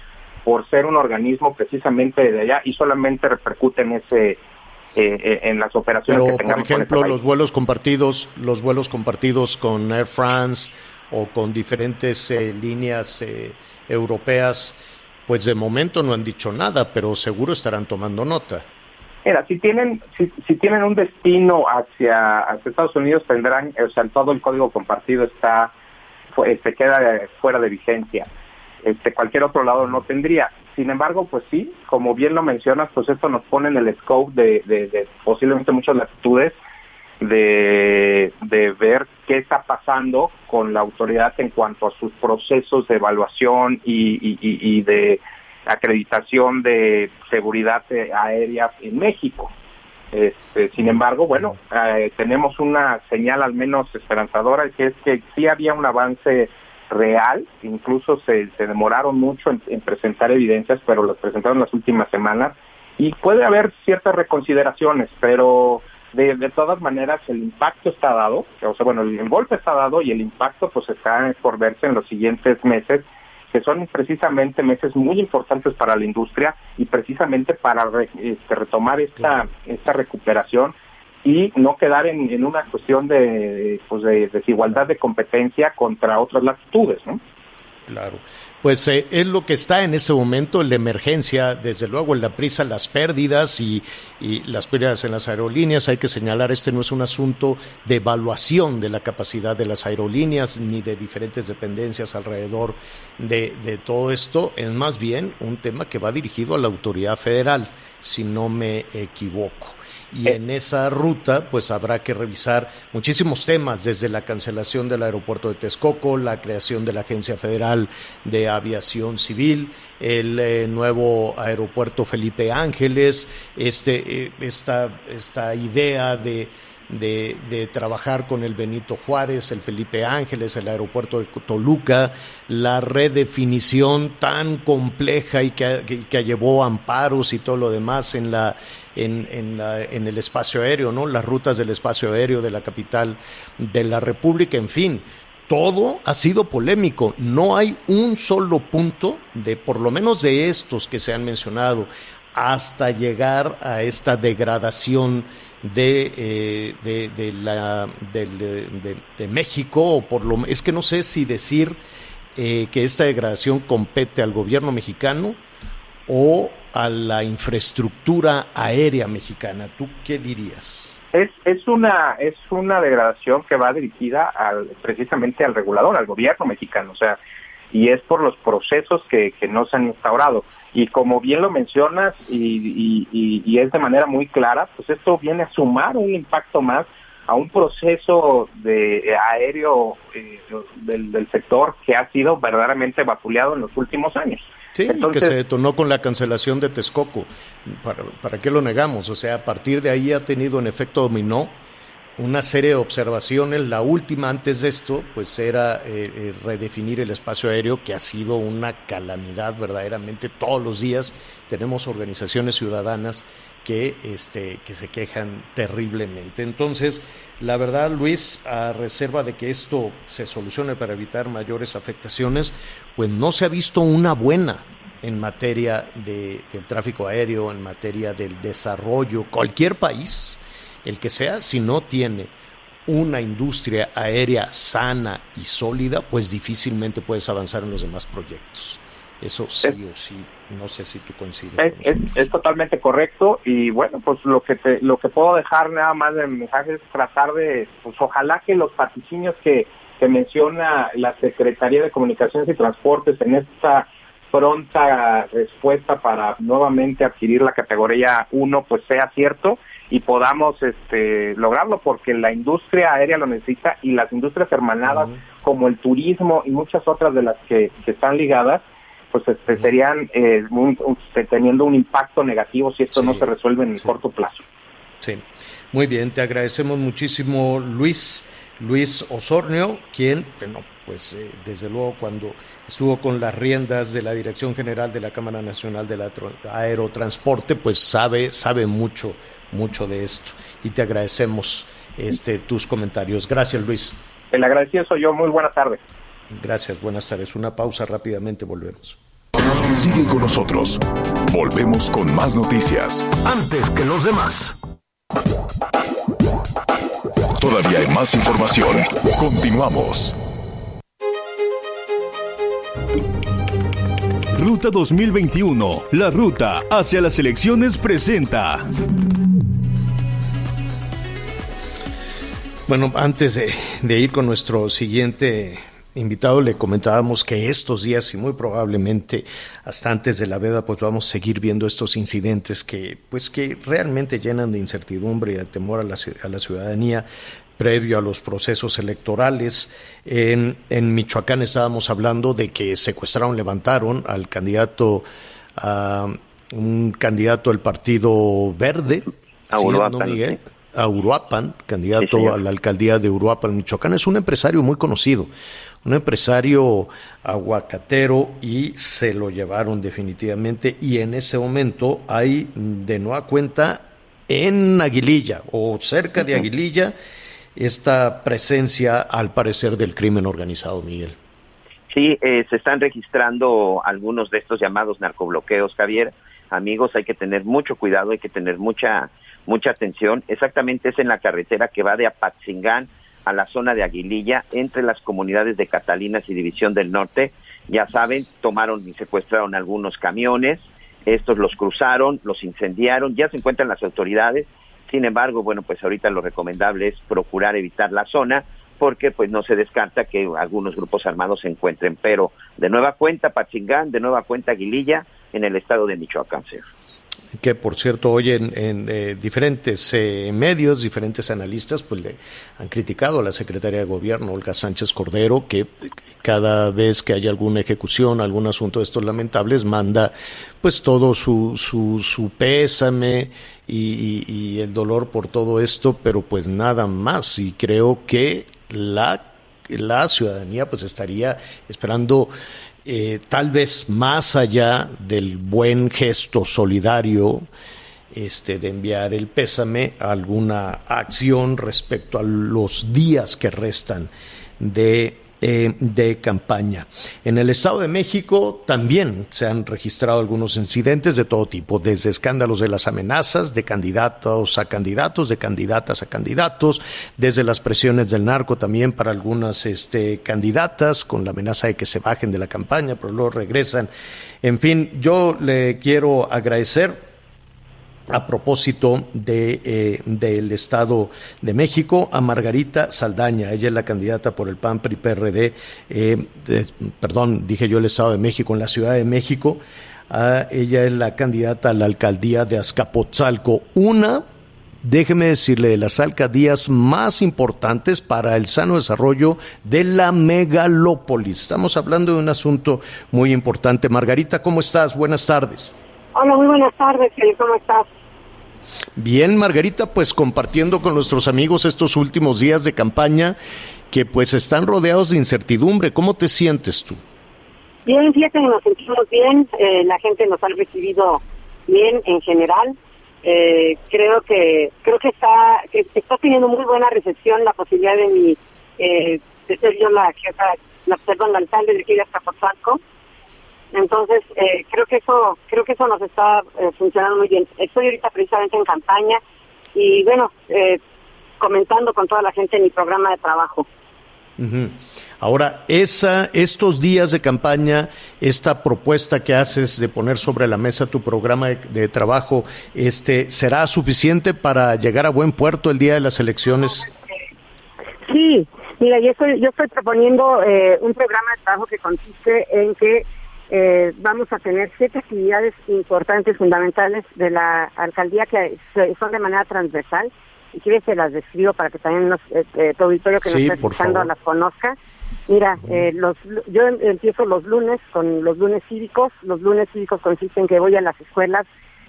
por ser un organismo precisamente de allá y solamente repercute en ese eh, eh, en las operaciones Pero, que por tengamos ejemplo, con este los vuelos compartidos, los vuelos compartidos con Air France o con diferentes eh, líneas eh, europeas, pues de momento no han dicho nada, pero seguro estarán tomando nota. Mira, si tienen si, si tienen un destino hacia, hacia Estados Unidos tendrán, o sea, todo el código compartido está fu- este, queda eh, fuera de vigencia. Este, cualquier otro lado no tendría. Sin embargo, pues sí, como bien lo mencionas, pues esto nos pone en el scope de, de posiblemente muchas latitudes de, de ver qué está pasando con la autoridad en cuanto a sus procesos de evaluación y, de acreditación de seguridad aérea en México. Este, sin embargo, bueno, eh, tenemos una señal al menos esperanzadora, que es que sí había un avance real, incluso se, se demoraron mucho en, en presentar evidencias, pero las presentaron las últimas semanas, y puede haber ciertas reconsideraciones, pero de, de todas maneras el impacto está dado, o sea, bueno, el, el golpe está dado y el impacto pues está por verse en los siguientes meses, que son precisamente meses muy importantes para la industria y precisamente para re- este, retomar esta, esta recuperación y no quedar en, en una cuestión de, pues de desigualdad de competencia contra otras latitudes, ¿no? Claro. Pues eh, es lo que está en ese momento, en la emergencia, desde luego en la prisa, las pérdidas y, y las pérdidas en las aerolíneas. Hay que señalar, este no es un asunto de evaluación de la capacidad de las aerolíneas ni de diferentes dependencias alrededor de, de todo esto. Es más bien un tema que va dirigido a la autoridad federal, si no me equivoco. Y en esa ruta pues habrá que revisar muchísimos temas, desde la cancelación del aeropuerto de Texcoco, la creación de la Agencia Federal de Aviación Civil, el eh, nuevo aeropuerto Felipe Ángeles, este, eh, esta, esta idea de de, trabajar con el Benito Juárez, el Felipe Ángeles, el aeropuerto de Toluca, la redefinición tan compleja y que, que, llevó amparos y todo lo demás en la en, en, la, en el espacio aéreo, ¿no? Las rutas del espacio aéreo de la capital de la República, en fin, todo ha sido polémico. No hay un solo punto de, por lo menos de estos que se han mencionado, hasta llegar a esta degradación de, eh, de, de, México, o por lo es que no sé si decir eh, que esta degradación compete al gobierno mexicano o a la infraestructura aérea mexicana. ¿Tú qué dirías? Es, es una es una degradación que va dirigida al, precisamente al regulador, al gobierno mexicano, o sea, y es por los procesos que, que no se han instaurado. Y como bien lo mencionas y, y, es de manera muy clara, pues esto viene a sumar un impacto más a un proceso de aéreo eh, del, sector que ha sido verdaderamente vapuleado en los últimos años. Sí, que se detonó con la cancelación de Texcoco. ¿Para, ¿Para qué lo negamos? O sea, a partir de ahí ha tenido un efecto dominó una serie de observaciones. La última antes de esto, pues era eh, eh, redefinir el espacio aéreo, que ha sido una calamidad verdaderamente. Todos los días tenemos organizaciones ciudadanas que, este, que se quejan terriblemente. Entonces, la verdad, Luis, a reserva de que esto se solucione para evitar mayores afectaciones, pues no se ha visto una buena en materia de, del tráfico aéreo, en materia del desarrollo. Cualquier país el que sea, si no tiene una industria aérea sana y sólida, pues difícilmente puedes avanzar en los demás proyectos. Eso sí o sí, no sé si tú coincides. Es, totalmente correcto y bueno, pues lo que te, lo que puedo dejar nada más de mensaje es tratar de, pues ojalá que los patrocinios que, que menciona la Secretaría de Comunicaciones y Transportes en esta pronta respuesta para nuevamente adquirir la categoría 1, pues sea cierto y podamos este, lograrlo porque la industria aérea lo necesita y las industrias hermanadas como el turismo y muchas otras de las que, están ligadas pues este, serían eh, teniendo un impacto negativo si esto no se resuelve en el corto plazo. Sí, muy bien, te agradecemos muchísimo Luis, Luis Osornio, quien, bueno, pues eh, desde luego cuando estuvo con las riendas de la Dirección General de la Cámara Nacional de Aerotransporte, pues sabe, sabe mucho mucho de esto y te agradecemos este, tus comentarios. Gracias, Luis. El agradecido soy yo. Muy buenas tardes. Gracias, buenas tardes. Una pausa rápidamente, volvemos. Sigue con nosotros. Volvemos con más noticias. Antes que los demás. Todavía hay más información. Continuamos. Ruta 2021, la ruta hacia las elecciones presenta. Bueno, antes de, ir con nuestro siguiente invitado, le comentábamos que estos días y muy probablemente hasta antes de la veda, pues vamos a seguir viendo estos incidentes que, pues que realmente llenan de incertidumbre y de temor a la, a la ciudadanía previo a los procesos electorales. En, en, Michoacán estábamos hablando de que secuestraron, levantaron al candidato, a un candidato del Partido Verde, a Miguel? A Uruapan, candidato a la alcaldía de Uruapan, Michoacán. Es un empresario muy conocido, un empresario aguacatero y se lo llevaron definitivamente. Y en ese momento hay de nueva cuenta en Aguililla o cerca de Aguililla esta presencia, al parecer, del crimen organizado, Miguel. Sí, eh, se están registrando algunos de estos llamados narcobloqueos, Javier. Amigos, hay que tener mucho cuidado, hay que tener mucha mucha atención. Exactamente es en la carretera que va de Apatzingán a la zona de Aguililla, entre las comunidades de Catalinas y División del Norte. Ya saben, tomaron y secuestraron algunos camiones, estos los cruzaron, los incendiaron, ya se encuentran las autoridades. Sin embargo, bueno, pues ahorita lo recomendable es procurar evitar la zona porque pues no se descarta que algunos grupos armados se encuentren. Pero de nueva cuenta Pachingán, de nueva cuenta Aguililla, en el estado de Michoacán. Que por cierto hoy en, eh, diferentes eh, medios, diferentes analistas, pues le han criticado a la secretaria de Gobierno, Olga Sánchez Cordero, que cada vez que hay alguna ejecución, algún asunto de estos lamentables, manda pues todo su, su, su pésame y, y el dolor por todo esto, pero pues nada más. Y creo que la, la ciudadanía pues estaría esperando eh, tal vez más allá del buen gesto solidario este, de enviar el pésame, alguna acción respecto a los días que restan de eh, de campaña. En el Estado de México también se han registrado algunos incidentes de todo tipo, desde escándalos de las amenazas de candidatos a candidatos, de candidatas a candidatos, desde las presiones del narco también para algunas este, candidatas con la amenaza de que se bajen de la campaña, pero luego regresan. En fin, yo le quiero agradecer a propósito de, eh, del Estado de México a Margarita Saldaña. Ella es la candidata por el PAN PRI PRD, eh, perdón, dije yo el Estado de México, en la Ciudad de México. Ah, ella es la candidata a la alcaldía de Azcapotzalco. Una, déjeme decirle, de las alcaldías más importantes para el sano desarrollo de la megalópolis. Estamos hablando de un asunto muy importante. Margarita, ¿cómo estás? Buenas tardes. Hola, muy buenas tardes, ¿cómo estás? Bien, Margarita, pues compartiendo con nuestros amigos estos últimos días de campaña que pues están rodeados de incertidumbre. ¿Cómo te sientes tú? Bien, fíjate, nos sentimos bien, eh, la gente nos ha recibido bien en general. Eh, creo que creo que está que está teniendo muy buena recepción la posibilidad de mi eh, de ser yo la jefa, la perdón, la alcalde de aquí de Azcapotzalco. Entonces, eh, creo que eso creo que eso nos está eh, funcionando muy bien. Estoy ahorita precisamente en campaña y bueno, eh, comentando con toda la gente en mi programa de trabajo. Ahora, esa, estos días de campaña, esta propuesta que haces de poner sobre la mesa tu programa de, trabajo, este, ¿será suficiente para llegar a buen puerto el día de las elecciones? Sí, mira, yo estoy, yo estoy proponiendo un programa de trabajo que consiste en que eh, vamos a tener siete actividades importantes, fundamentales de la alcaldía que son de manera transversal. Y quiero que las describo para que también nos, eh, eh, tu auditorio que nos está escuchando las conozca. Mira, los, yo em, empiezo los lunes con los lunes cívicos. Los lunes cívicos consisten en que voy a las escuelas,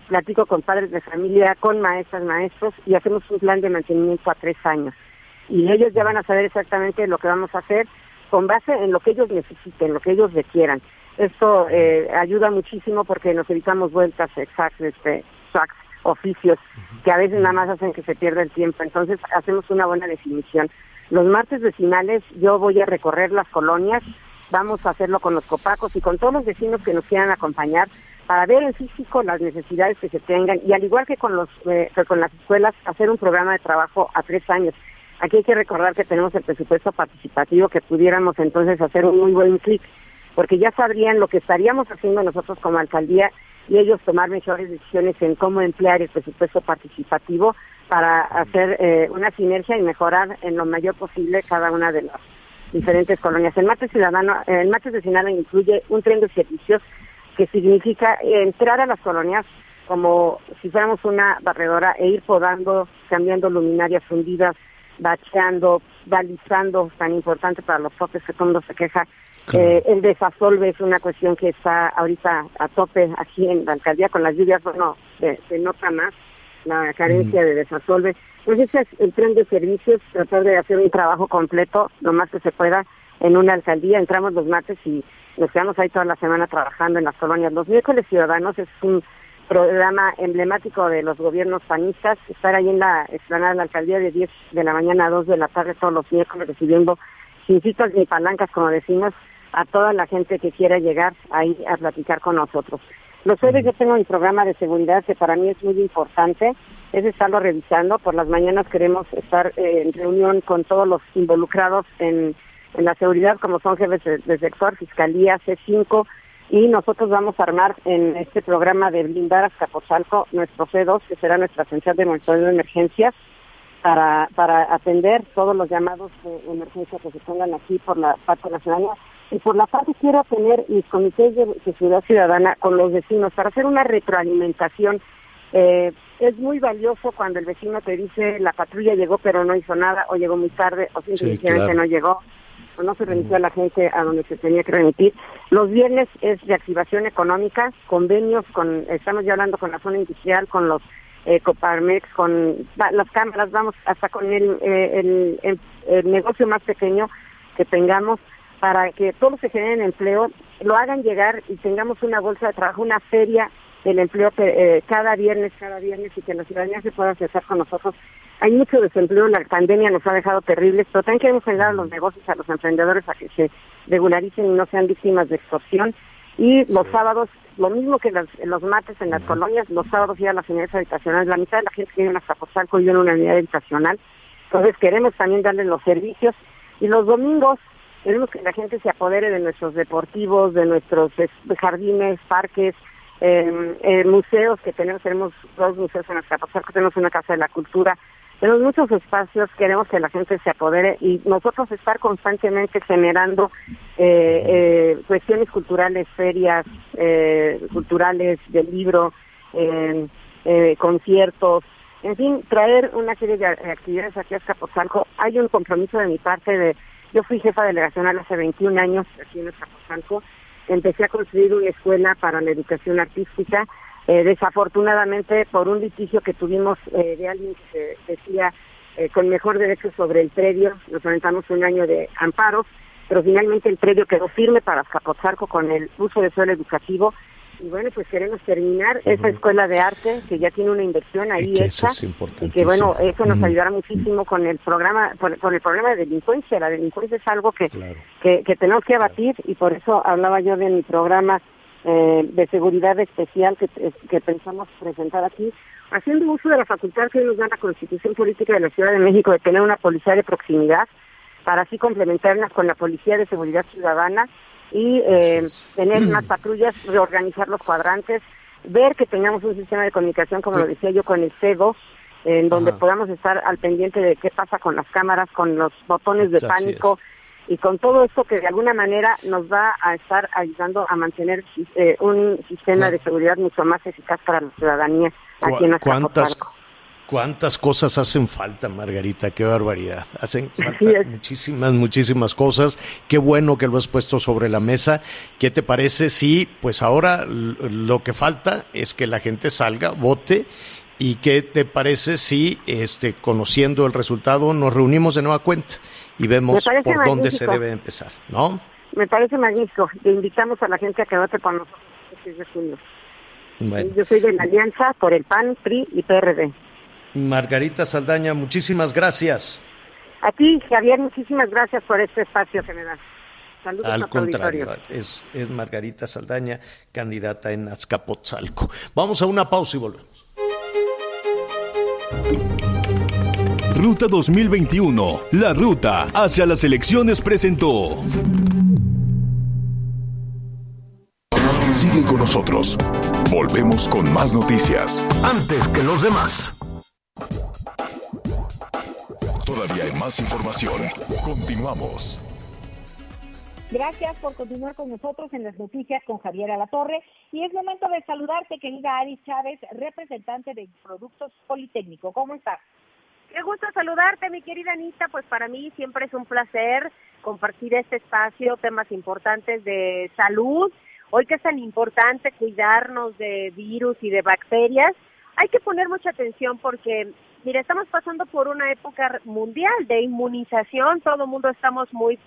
platico con padres de familia, con maestras, maestros y hacemos un plan de mantenimiento a tres años. Y ellos ya van a saber exactamente lo que vamos a hacer con base en lo que ellos necesiten, lo que ellos requieran. Esto eh, ayuda muchísimo porque nos evitamos vueltas, exact, este, oficios, que a veces nada más hacen que se pierda el tiempo. Entonces hacemos una buena definición. Los martes vecinales yo voy a recorrer las colonias, vamos a hacerlo con los copacos y con todos los vecinos que nos quieran acompañar para ver en físico las necesidades que se tengan y al igual que con los eh, con las escuelas hacer un programa de trabajo a tres años. Aquí hay que recordar que tenemos el presupuesto participativo que pudiéramos entonces hacer un muy buen clic porque ya sabrían lo que estaríamos haciendo nosotros como alcaldía y ellos tomar mejores decisiones en cómo emplear el presupuesto participativo para hacer eh, una sinergia y mejorar en lo mayor posible cada una de las diferentes colonias. El martes ciudadano, el martes vecinal incluye un tren de servicios que significa entrar a las colonias como si fuéramos una barredora e ir podando, cambiando luminarias fundidas, bacheando, balizando, tan importante para los toques que todo mundo se queja, eh, el desasolve es una cuestión que está ahorita a tope aquí en la alcaldía con las lluvias, bueno, se, nota más la carencia de desasolve. Pues ese es el tren de servicios, tratar de hacer un trabajo completo, lo más que se pueda, en una alcaldía. Entramos los martes y nos quedamos ahí toda la semana trabajando en las colonias. Los miércoles ciudadanos es un programa emblemático de los gobiernos panistas, estar ahí en la explanada de la alcaldía de 10 de la mañana a 2 de la tarde todos los miércoles recibiendo sin citas ni palancas, como decimos, a toda la gente que quiera llegar ahí a platicar con nosotros. Los jueves yo tengo mi programa de seguridad que para mí es muy importante, es estarlo revisando. Por las mañanas queremos estar eh, en reunión con todos los involucrados en, la seguridad, como son jefes de, sector, Fiscalía, C5, y nosotros vamos a armar en este programa de blindar a Azcapotzalco nuestro C2, que será nuestra central de monitoreo de emergencias, para, para atender todos los llamados de emergencia que se pongan aquí por la parte nacional y por la parte quiero tener mis comités de seguridad ciudadana con los vecinos para hacer una retroalimentación Eh, es muy valioso cuando el vecino te dice la patrulla llegó pero no hizo nada o llegó muy tarde o simplemente no llegó o no se remitió a la gente a donde se tenía que remitir. Los viernes es de activación económica, convenios con, estamos ya hablando con la zona industrial, con los eh, Coparmex, con las cámaras, vamos hasta con el, eh, el, el, negocio más pequeño que tengamos para que todos se generen empleo, lo hagan llegar y tengamos una bolsa de trabajo, una feria del empleo eh, cada viernes, cada viernes y que la ciudadanía se pueda acercar con nosotros. Hay mucho desempleo, la pandemia nos ha dejado terribles, pero también queremos ayudar a los negocios, a los emprendedores a que se regularicen y no sean víctimas de extorsión. Y los sábados, lo mismo que los, los mates en las colonias, los sábados ya las unidades habitacionales, la mitad de la gente que vive en Azcapotzalco y en una unidad habitacional. Entonces queremos también darles los servicios. Y los domingos queremos que la gente se apodere de nuestros deportivos, de nuestros jardines, parques, eh, museos que tenemos, tenemos dos museos en Azcapotzalco, tenemos una casa de la cultura, tenemos muchos espacios, queremos que la gente se apodere y nosotros estar constantemente generando eh, eh, cuestiones culturales, ferias eh, culturales del libro, conciertos, en fin, traer una serie de actividades aquí a Azcapotzalco. Hay un compromiso de mi parte de, yo fui jefa delegacional hace 21 años aquí en Azcapotzalco, empecé a construir una escuela para la educación artística, eh, desafortunadamente por un litigio que tuvimos eh, de alguien que decía eh, con mejor derecho sobre el predio, nos aventamos un año de amparos, pero finalmente el predio quedó firme para Escapotzalco con el uso de suelo educativo y bueno, pues queremos terminar esa escuela de arte que ya tiene una inversión ahí hecha y que bueno, eso nos ayudará muchísimo con el programa, con, el problema de delincuencia. La delincuencia es algo que, que, tenemos que abatir y por eso hablaba yo de mi programa eh, de seguridad especial que, que pensamos presentar aquí, haciendo uso de la facultad que nos da la Constitución Política de la Ciudad de México de tener una policía de proximidad para así complementarnos con la Policía de Seguridad Ciudadana y eh, tener más patrullas, reorganizar los cuadrantes, ver que tengamos un sistema de comunicación, como lo decía yo, con el C2, en donde podamos estar al pendiente de qué pasa con las cámaras, con los botones de pánico y con todo esto que de alguna manera nos va a estar ayudando a mantener eh, un sistema de seguridad mucho más eficaz para la ciudadanía aquí en Azcapotzalco. ¿Cuántas cosas hacen falta, Margarita? Qué barbaridad. Hacen falta muchísimas, muchísimas cosas. Qué bueno que lo has puesto sobre la mesa. ¿Qué te parece si, pues ahora lo que falta es que la gente salga, vote? ¿Y qué te parece si, este, conociendo el resultado, nos reunimos de nueva cuenta y vemos por dónde se debe empezar, ¿no? Me parece magnífico. Le invitamos a la gente a que vote por nosotros Yo soy de la Alianza por el PAN, PRI y PRD. Margarita Saldaña, muchísimas gracias. A ti, Javier, muchísimas gracias por este espacio das. Saludos Al contrario, es, es Margarita Saldaña, candidata en Azcapotzalco. Vamos a una pausa y volvemos. Ruta 2021, la ruta hacia las elecciones presentó. Sigue con nosotros. Volvemos con más noticias. Antes que los demás. Todavía hay más información. Continuamos. Gracias por continuar con nosotros en las noticias con Javier Alatorre. Y es momento de saludarte, querida Ari Chávez, representante de Productos Politécnico. ¿Cómo estás? Qué gusto saludarte, mi querida Anita. Pues para mí siempre es un placer compartir este espacio, temas importantes de salud. Hoy que es tan importante cuidarnos de virus y de bacterias, hay que poner mucha atención porque, mira, estamos pasando por una época mundial de inmunización, todo el mundo estamos muy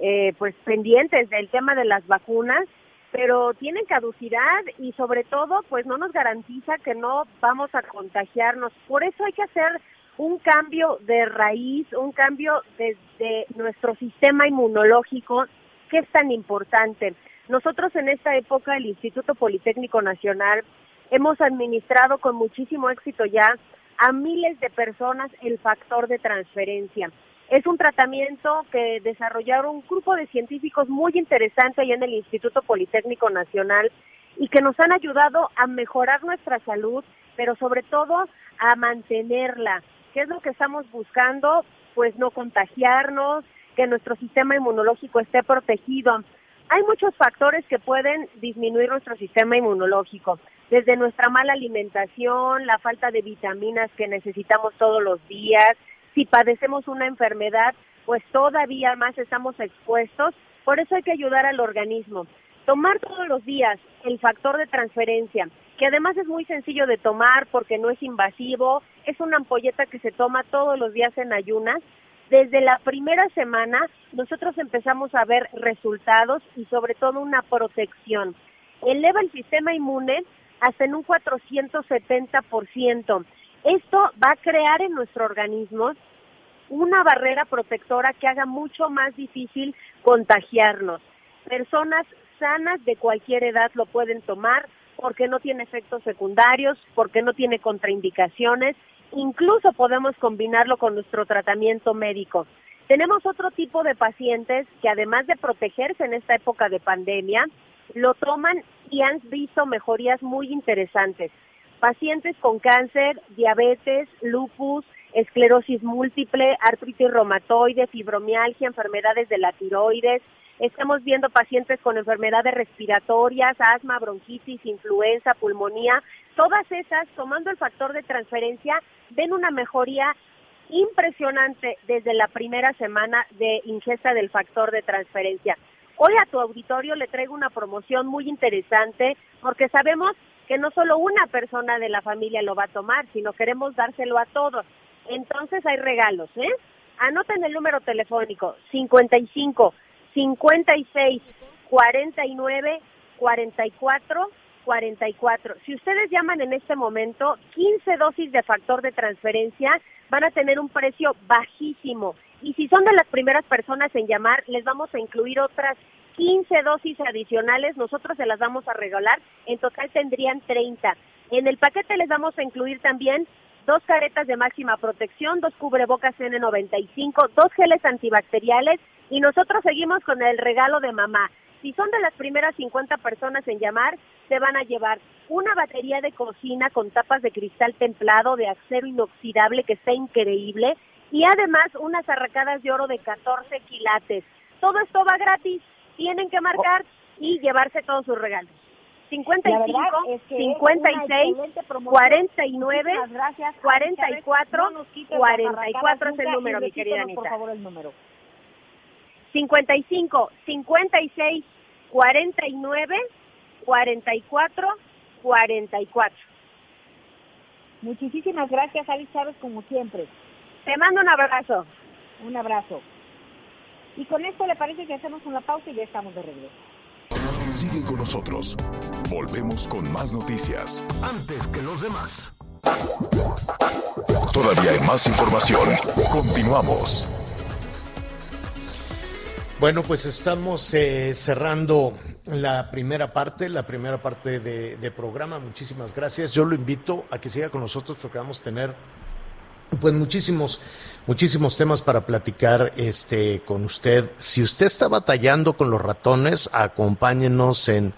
eh, pues pendientes del tema de las vacunas, pero tienen caducidad y sobre todo pues no nos garantiza que no vamos a contagiarnos. Por eso hay que hacer un cambio de raíz, un cambio desde nuestro sistema inmunológico, que es tan importante. Nosotros en esta época, el Instituto Politécnico Nacional, hemos administrado con muchísimo éxito ya a miles de personas el factor de transferencia. Es un tratamiento que desarrollaron un grupo de científicos muy interesante allá en el Instituto Politécnico Nacional y que nos han ayudado a mejorar nuestra salud, pero sobre todo a mantenerla. ¿Qué es lo que estamos buscando? Pues no contagiarnos, que nuestro sistema inmunológico esté protegido. Hay muchos factores que pueden disminuir nuestro sistema inmunológico. Desde nuestra mala alimentación, la falta de vitaminas que necesitamos todos los días, si padecemos una enfermedad, pues todavía más estamos expuestos. Por eso hay que ayudar al organismo. Tomar todos los días el factor de transferencia, que además es muy sencillo de tomar porque no es invasivo, es una ampolleta que se toma todos los días en ayunas. Desde la primera semana nosotros empezamos a ver resultados y sobre todo una protección. Eleva el sistema inmune hasta en un 470%. Esto va a crear en nuestro organismo una barrera protectora que haga mucho más difícil contagiarnos. Personas sanas de cualquier edad lo pueden tomar porque no tiene efectos secundarios, porque no tiene contraindicaciones, incluso podemos combinarlo con nuestro tratamiento médico. Tenemos otro tipo de pacientes que además de protegerse en esta época de pandemia, lo toman y han visto mejorías muy interesantes. Pacientes con cáncer, diabetes, lupus, esclerosis múltiple, artritis reumatoide, fibromialgia, enfermedades de la tiroides. Estamos viendo pacientes con enfermedades respiratorias, asma, bronquitis, influenza, pulmonía. Todas esas, tomando el factor de transferencia, ven una mejoría impresionante desde la primera semana de ingesta del factor de transferencia. Hoy a tu auditorio le traigo una promoción muy interesante porque sabemos que no solo una persona de la familia lo va a tomar, sino queremos dárselo a todos. Entonces hay regalos, ¿eh? Anoten el número telefónico 55 56 49 44 44. Si ustedes llaman en este momento, 15 dosis de factor de transferencia van a tener un precio bajísimo. Y si son de las primeras personas en llamar, les vamos a incluir otras 15 dosis adicionales. Nosotros se las vamos a regalar. En total tendrían 30. En el paquete les vamos a incluir también dos caretas de máxima protección, dos cubrebocas N95, dos geles antibacteriales y nosotros seguimos con el regalo de mamá. Si son de las primeras 50 personas en llamar, se van a llevar una batería de cocina con tapas de cristal templado de acero inoxidable que está increíble y además unas arracadas de oro de 14 quilates. Todo esto va gratis, tienen que marcar y llevarse todos sus regalos. 55, 56, 49, 44, 44 es el número, mi querida Anita. Por favor, el número. 55, 56, 49, 44, 44. Muchísimas gracias, Ali Chávez, como siempre. Te mando un abrazo. Un abrazo. Y con esto le parece que hacemos una pausa y ya estamos de regreso. Sigue con nosotros. Volvemos con más noticias. Antes que los demás. Todavía hay más información. Continuamos. Bueno, pues estamos eh, cerrando la primera parte, la primera parte de, programa. Muchísimas gracias. Yo lo invito a que siga con nosotros porque vamos a tener pues muchísimos, muchísimos temas para platicar este con usted. Si usted está batallando con los ratones, acompáñenos en,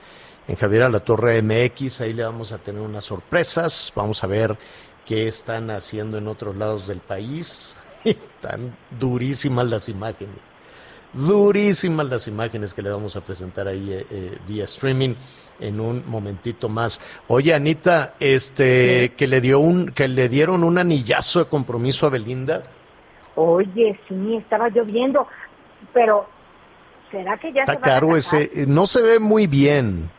en Javier a la Torre MX, ahí le vamos a tener unas sorpresas, vamos a ver qué están haciendo en otros lados del país. Están durísimas las imágenes durísimas las imágenes que le vamos a presentar ahí eh, eh, vía streaming en un momentito más. Oye, Anita, este que le dio un que le dieron un anillazo de compromiso a Belinda. Oye, sí, estaba lloviendo, pero ¿será que ya Está se caro ese, no se ve muy bien.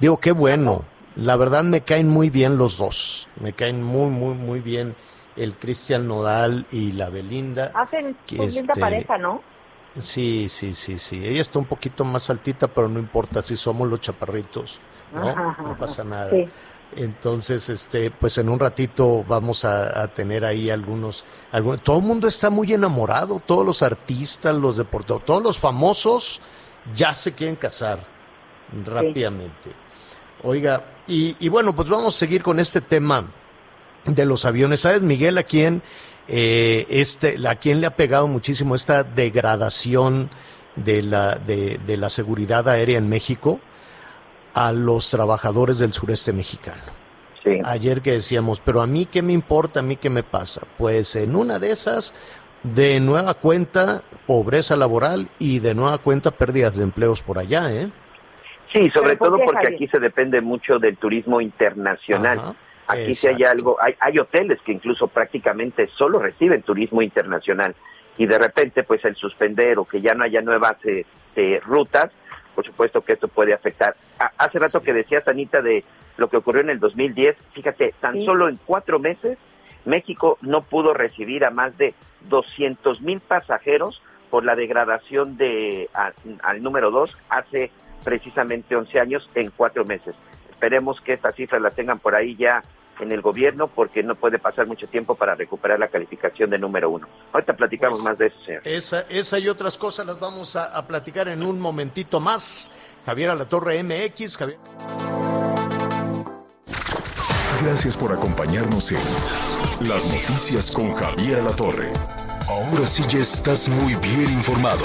Digo, qué bueno. La verdad me caen muy bien los dos. Me caen muy, muy, muy bien el Cristian Nodal y la Belinda. Hacen que linda este, pareja, ¿no? Sí, sí, sí, sí. Ella está un poquito más altita, pero no importa si somos los chaparritos, ¿no? Ajá, No pasa nada. Sí. Entonces, este, pues en un ratito vamos a, a tener ahí algunos, algunos. Todo el mundo está muy enamorado, todos los artistas, los deportistas, todos los famosos ya se quieren casar rápidamente. Oiga, y, y bueno, pues vamos a seguir con este tema de los aviones. ¿Sabes, Miguel, a quién, eh, este, a quién le ha pegado muchísimo esta degradación de la, de, de la seguridad aérea en México? A los trabajadores del sureste mexicano. Ayer que decíamos, pero a mí qué me importa, a mí qué me pasa. Pues en una de esas, de nueva cuenta, pobreza laboral y de nueva cuenta pérdidas de empleos por allá, ¿eh? Sí, sobre ¿Pero por todo qué, porque Javier? aquí se depende mucho del turismo internacional. Ajá, aquí sí hay exacto. algo, hay, hay hoteles que incluso prácticamente solo reciben turismo internacional y de repente pues el suspender o que ya no haya nuevas este, rutas, por supuesto que esto puede afectar. A- hace rato Sí. que decías, Anita, de lo que ocurrió en el 2010, fíjate, tan Sí. solo en cuatro meses México no pudo recibir a más de 200 mil pasajeros por la degradación de a- al número 2 hace precisamente 11 años en cuatro meses. Esperemos que estas cifras las tengan por ahí ya en el gobierno porque no puede pasar mucho tiempo para recuperar la calificación de número uno. Ahorita platicamos Pues, más de eso, señor. Esa, esa y otras cosas las vamos a, a platicar en un momentito más. Javier Alatorre MX, Javier. Gracias por acompañarnos en Las Noticias con Javier La Torre. Ahora sí ya estás muy bien informado.